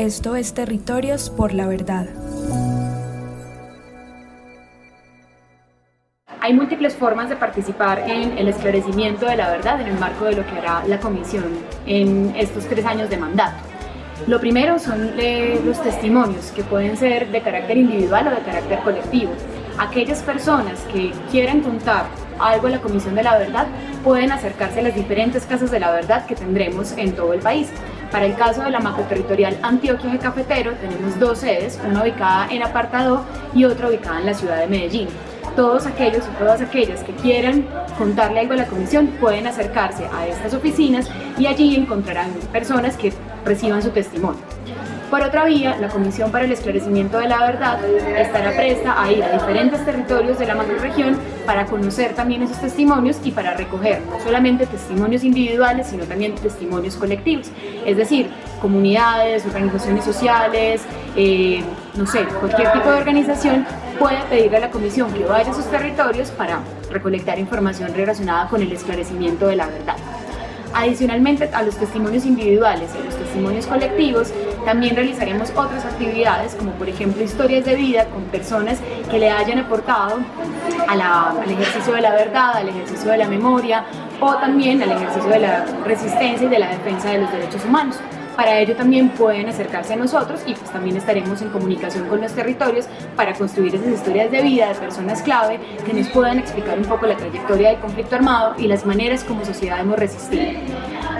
Esto es Territorios por la Verdad. Hay múltiples formas de participar en el esclarecimiento de la verdad en el marco de lo que hará la Comisión en estos tres años de mandato. Lo primero son eh, los testimonios, que pueden ser de carácter individual o de carácter colectivo. Aquellas personas que quieran contar algo a la Comisión de la Verdad pueden acercarse a las diferentes casas de la verdad que tendremos en todo el país. Para el caso de la macroterritorial Antioquia de Cafetero tenemos dos sedes, una ubicada en Apartado y otra ubicada en la ciudad de Medellín todos aquellos y todas aquellas que quieran contarle algo a la comisión pueden acercarse a estas oficinas y allí encontrarán personas que reciban su testimonio. Por otra vía, la Comisión para el Esclarecimiento de la Verdad estará presta a ir a diferentes territorios de la macroregión para conocer también esos testimonios y para recoger no solamente testimonios individuales, sino también testimonios colectivos. Es decir, comunidades, organizaciones sociales, eh, no sé, cualquier tipo de organización puede pedirle a la comisión que vaya a sus territorios para recolectar información relacionada con el esclarecimiento de la verdad. Adicionalmente a los testimonios individuales y a los testimonios colectivos, también realizaremos otras actividades, como por ejemplo historias de vida con personas que le hayan aportado al ejercicio de la verdad, al ejercicio de la memoria o también al ejercicio de la resistencia y de la defensa de los derechos humanos. Para ello también pueden acercarse a nosotros y pues también estaremos en comunicación con los territorios para construir esas historias de vida de personas clave que nos puedan explicar un poco la trayectoria del conflicto armado y las maneras como sociedad hemos resistido.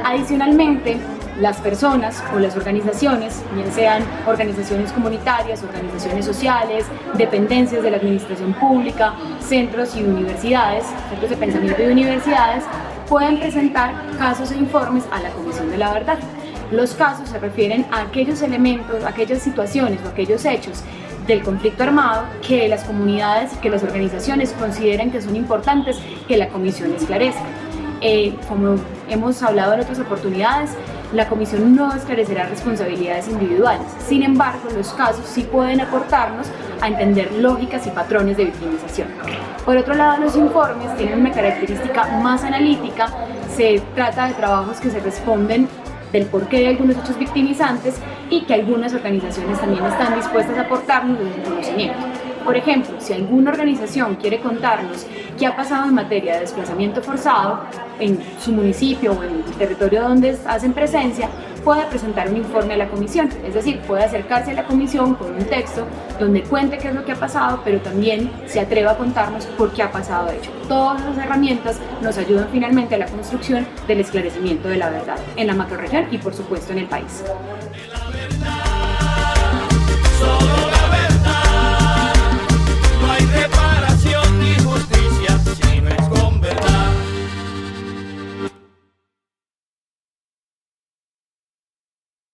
Adicionalmente, las personas o las organizaciones, bien sean organizaciones comunitarias, organizaciones sociales, dependencias de la administración pública, centros y universidades, centros de pensamiento y universidades, pueden presentar casos e informes a la Comisión de la Verdad. Los casos se refieren a aquellos elementos, aquellas situaciones o aquellos hechos del conflicto armado que las comunidades, que las organizaciones consideran que son importantes que la comisión esclarezca. Eh, como hemos hablado en otras oportunidades, la comisión no esclarecerá responsabilidades individuales. Sin embargo, los casos sí pueden aportarnos a entender lógicas y patrones de victimización. Por otro lado, los informes tienen una característica más analítica. Se trata de trabajos que se responden del porqué de algunos hechos victimizantes y que algunas organizaciones también están dispuestas a aportarnos desde su conocimiento. Por ejemplo, si alguna organización quiere contarnos qué ha pasado en materia de desplazamiento forzado en su municipio o en el territorio donde hacen presencia, puede presentar un informe a la comisión, es decir, puede acercarse a la comisión con un texto donde cuente qué es lo que ha pasado, pero también se atreva a contarnos por qué ha pasado hecho. Todas esas herramientas nos ayudan finalmente a la construcción del esclarecimiento de la verdad en la macroregión y por supuesto en el país.